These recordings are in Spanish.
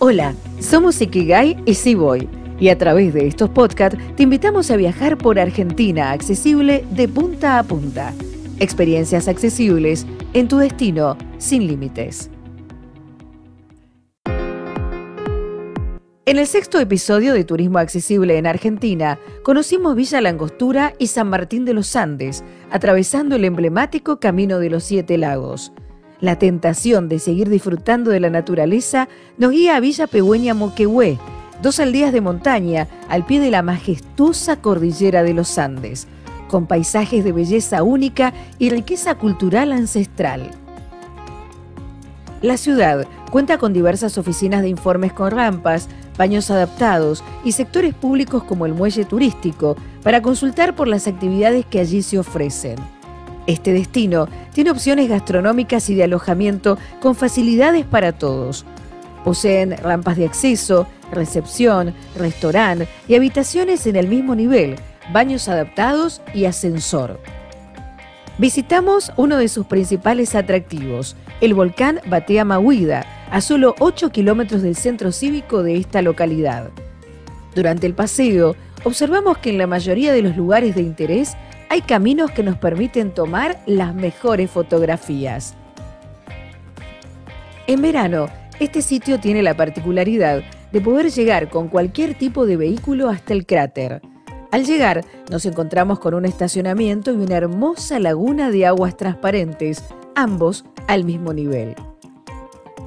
Hola, somos Ikigai y Sí Voy. Y a través de estos podcasts te invitamos a viajar por Argentina accesible de punta a punta. Experiencias accesibles en tu destino sin límites. En el sexto episodio de Turismo Accesible en Argentina, conocimos Villa Langostura y San Martín de los Andes, atravesando el emblemático Camino de los Siete Lagos. La tentación de seguir disfrutando de la naturaleza nos guía a Villa Pegüeña Moquehue, dos aldeas de montaña al pie de la majestuosa cordillera de los Andes, con paisajes de belleza única y riqueza cultural ancestral. La ciudad cuenta con diversas oficinas de informes con rampas, baños adaptados y sectores públicos como el muelle turístico para consultar por las actividades que allí se ofrecen. Este destino tiene opciones gastronómicas y de alojamiento con facilidades para todos. Poseen rampas de acceso, recepción, restaurante y habitaciones en el mismo nivel, baños adaptados y ascensor. Visitamos uno de sus principales atractivos, el volcán Batea Mahuida, a solo 8 kilómetros del centro cívico de esta localidad. Durante el paseo, observamos que en la mayoría de los lugares de interés hay caminos que nos permiten tomar las mejores fotografías. En verano, este sitio tiene la particularidad de poder llegar con cualquier tipo de vehículo hasta el cráter. Al llegar, nos encontramos con un estacionamiento y una hermosa laguna de aguas transparentes, ambos al mismo nivel.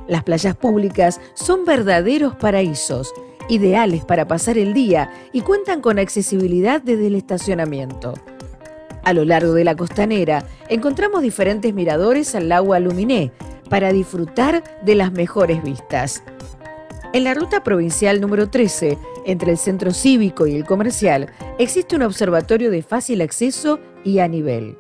Las playas públicas son verdaderos paraísos, ideales para pasar el día y cuentan con accesibilidad desde el estacionamiento. A lo largo de la costanera encontramos diferentes miradores al lago Aluminé para disfrutar de las mejores vistas. En la ruta provincial número 13, entre el centro cívico y el comercial, existe un observatorio de fácil acceso y a nivel.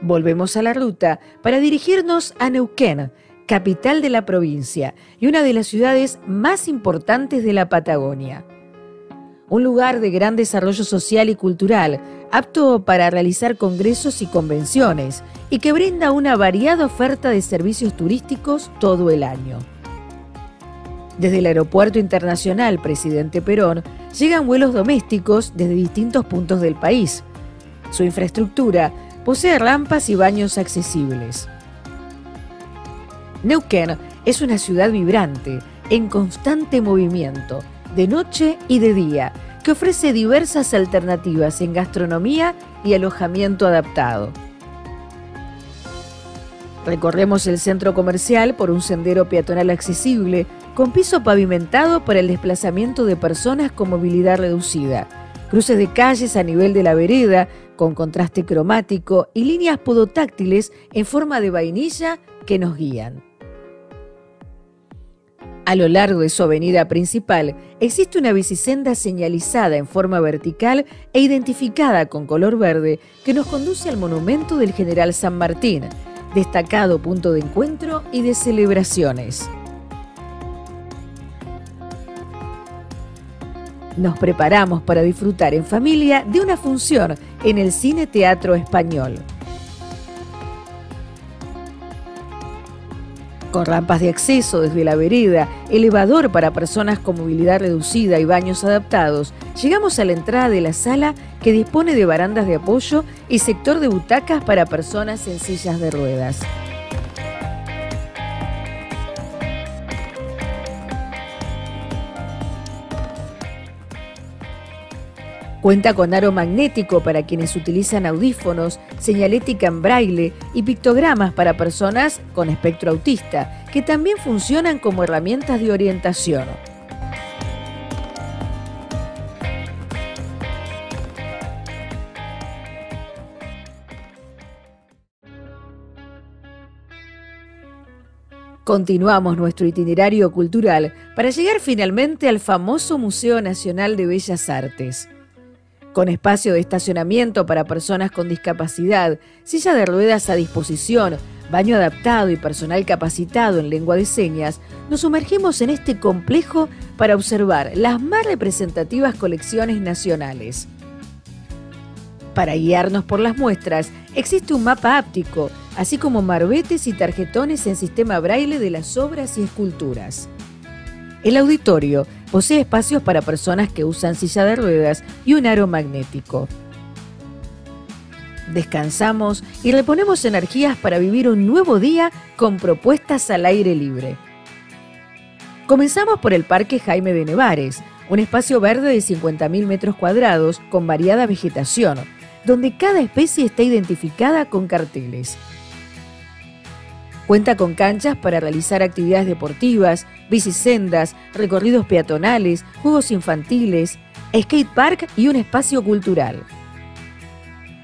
Volvemos a la ruta para dirigirnos a Neuquén, capital de la provincia y una de las ciudades más importantes de la Patagonia un lugar de gran desarrollo social y cultural, apto para realizar congresos y convenciones, y que brinda una variada oferta de servicios turísticos todo el año. Desde el Aeropuerto Internacional Presidente Perón llegan vuelos domésticos desde distintos puntos del país. Su infraestructura posee rampas y baños accesibles. Neuquén es una ciudad vibrante, en constante movimiento, de noche y de día, que ofrece diversas alternativas en gastronomía y alojamiento adaptado. Recorremos el centro comercial por un sendero peatonal accesible con piso pavimentado para el desplazamiento de personas con movilidad reducida, cruces de calles a nivel de la vereda con contraste cromático y líneas podotáctiles en forma de vainilla que nos guían. A lo largo de su avenida principal existe una bicisenda señalizada en forma vertical e identificada con color verde que nos conduce al monumento del general San Martín, destacado punto de encuentro y de celebraciones. Nos preparamos para disfrutar en familia de una función en el Cine Teatro Español. Con rampas de acceso desde la vereda, elevador para personas con movilidad reducida y baños adaptados, llegamos a la entrada de la sala que dispone de barandas de apoyo y sector de butacas para personas en sillas de ruedas. Cuenta con aro magnético para quienes utilizan audífonos, señalética en braille y pictogramas para personas con espectro autista, que también funcionan como herramientas de orientación. Continuamos nuestro itinerario cultural para llegar finalmente al famoso Museo Nacional de Bellas Artes con espacio de estacionamiento para personas con discapacidad, silla de ruedas a disposición, baño adaptado y personal capacitado en lengua de señas, nos sumergimos en este complejo para observar las más representativas colecciones nacionales. Para guiarnos por las muestras, existe un mapa áptico, así como marbetes y tarjetones en sistema braille de las obras y esculturas. El auditorio posee espacios para personas que usan silla de ruedas y un aro magnético. Descansamos y reponemos energías para vivir un nuevo día con propuestas al aire libre. Comenzamos por el Parque Jaime de Nevares, un espacio verde de 50.000 metros cuadrados con variada vegetación, donde cada especie está identificada con carteles. Cuenta con canchas para realizar actividades deportivas, bicisendas, recorridos peatonales, juegos infantiles, skate park y un espacio cultural.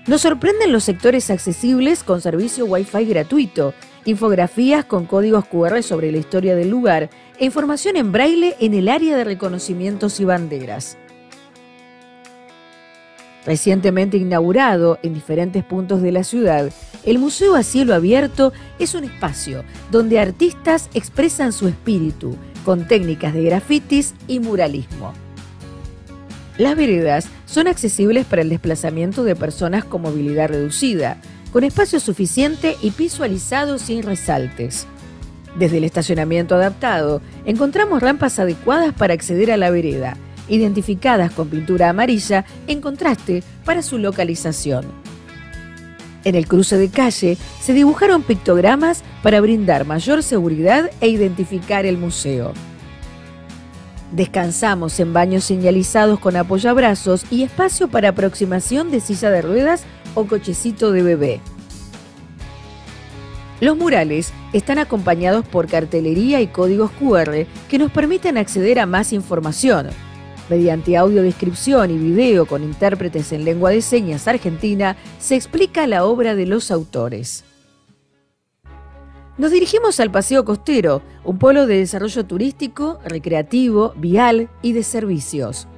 Nos sorprenden los sectores accesibles con servicio Wi-Fi gratuito, infografías con códigos QR sobre la historia del lugar e información en braille en el área de reconocimientos y banderas. Recientemente inaugurado en diferentes puntos de la ciudad, el Museo a Cielo Abierto es un espacio donde artistas expresan su espíritu con técnicas de grafitis y muralismo. Las veredas son accesibles para el desplazamiento de personas con movilidad reducida, con espacio suficiente y visualizado sin resaltes. Desde el estacionamiento adaptado, encontramos rampas adecuadas para acceder a la vereda, identificadas con pintura amarilla en contraste para su localización. En el cruce de calle se dibujaron pictogramas para brindar mayor seguridad e identificar el museo. Descansamos en baños señalizados con apoyabrazos y espacio para aproximación de silla de ruedas o cochecito de bebé. Los murales están acompañados por cartelería y códigos QR que nos permiten acceder a más información. Mediante audiodescripción y video con intérpretes en lengua de señas argentina, se explica la obra de los autores. Nos dirigimos al Paseo Costero, un polo de desarrollo turístico, recreativo, vial y de servicios.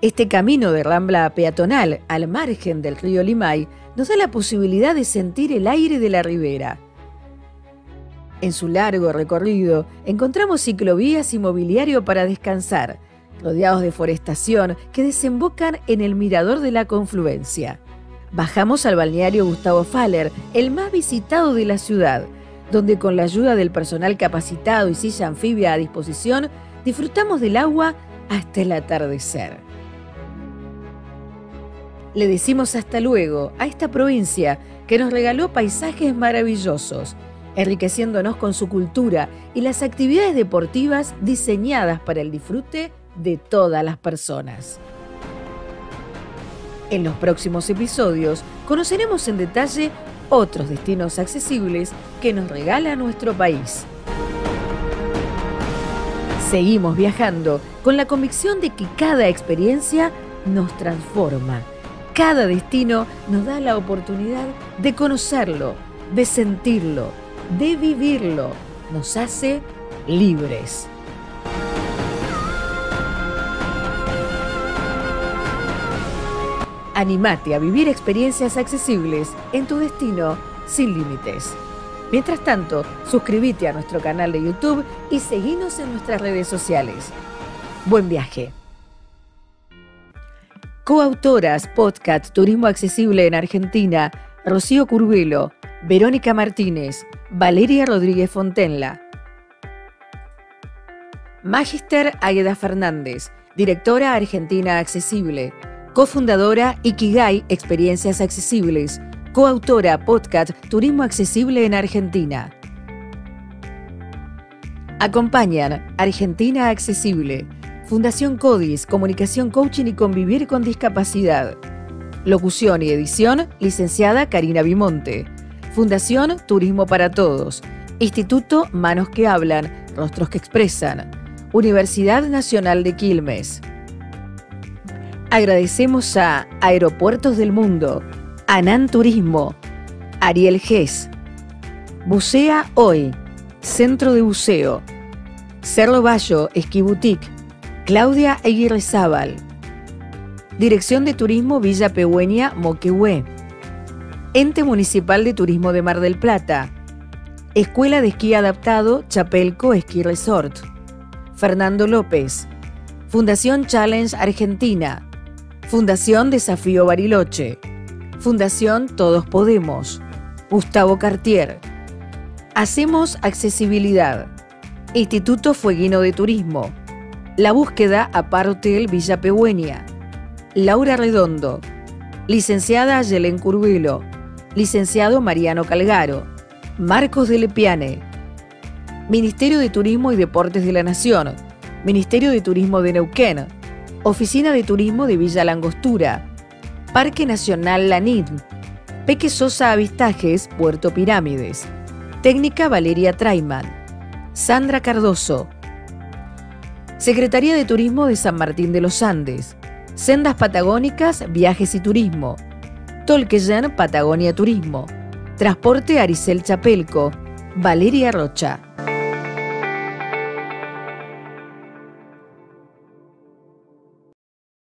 Este camino de rambla peatonal al margen del río Limay nos da la posibilidad de sentir el aire de la ribera. En su largo recorrido encontramos ciclovías y mobiliario para descansar, rodeados de forestación que desembocan en el mirador de la confluencia. Bajamos al balneario Gustavo Faller, el más visitado de la ciudad, donde con la ayuda del personal capacitado y silla anfibia a disposición, disfrutamos del agua hasta el atardecer. Le decimos hasta luego a esta provincia que nos regaló paisajes maravillosos, enriqueciéndonos con su cultura y las actividades deportivas diseñadas para el disfrute de todas las personas. En los próximos episodios conoceremos en detalle otros destinos accesibles que nos regala nuestro país. Seguimos viajando con la convicción de que cada experiencia nos transforma. Cada destino nos da la oportunidad de conocerlo, de sentirlo, de vivirlo. Nos hace libres. Animate a vivir experiencias accesibles en tu destino sin límites. Mientras tanto, suscríbete a nuestro canal de YouTube y seguinos en nuestras redes sociales. Buen viaje. Coautoras Podcast Turismo Accesible en Argentina, Rocío Curvelo, Verónica Martínez, Valeria Rodríguez Fontenla. Magister Agueda Fernández, directora Argentina Accesible cofundadora Ikigai Experiencias Accesibles, coautora podcast Turismo Accesible en Argentina. Acompañan Argentina Accesible, Fundación CODIS, Comunicación Coaching y Convivir con Discapacidad. Locución y edición, licenciada Karina Bimonte. Fundación Turismo para Todos. Instituto Manos que Hablan, Rostros que Expresan. Universidad Nacional de Quilmes. Agradecemos a Aeropuertos del Mundo, Anan Turismo, Ariel Gess, Bucea Hoy, Centro de Buceo, Cerro Bayo, Esquibutic, Claudia Aguirre Zábal, Dirección de Turismo Villa Pehueña, Moquehue, Ente Municipal de Turismo de Mar del Plata, Escuela de Esquí Adaptado Chapelco Esquí Resort, Fernando López, Fundación Challenge Argentina, Fundación Desafío Bariloche. Fundación Todos Podemos. Gustavo Cartier. Hacemos accesibilidad. Instituto Fueguino de Turismo. La búsqueda a Par Hotel Villa Pegüeña. Laura Redondo. Licenciada Yelén Curvelo. Licenciado Mariano Calgaro. Marcos de Lepiane. Ministerio de Turismo y Deportes de la Nación. Ministerio de Turismo de Neuquén. Oficina de Turismo de Villa Langostura. Parque Nacional Lanid. Peque Sosa Avistajes, Puerto Pirámides. Técnica Valeria Traiman. Sandra Cardoso. Secretaría de Turismo de San Martín de los Andes. Sendas Patagónicas, Viajes y Turismo. Tolqueyan, Patagonia Turismo. Transporte Aricel Chapelco. Valeria Rocha.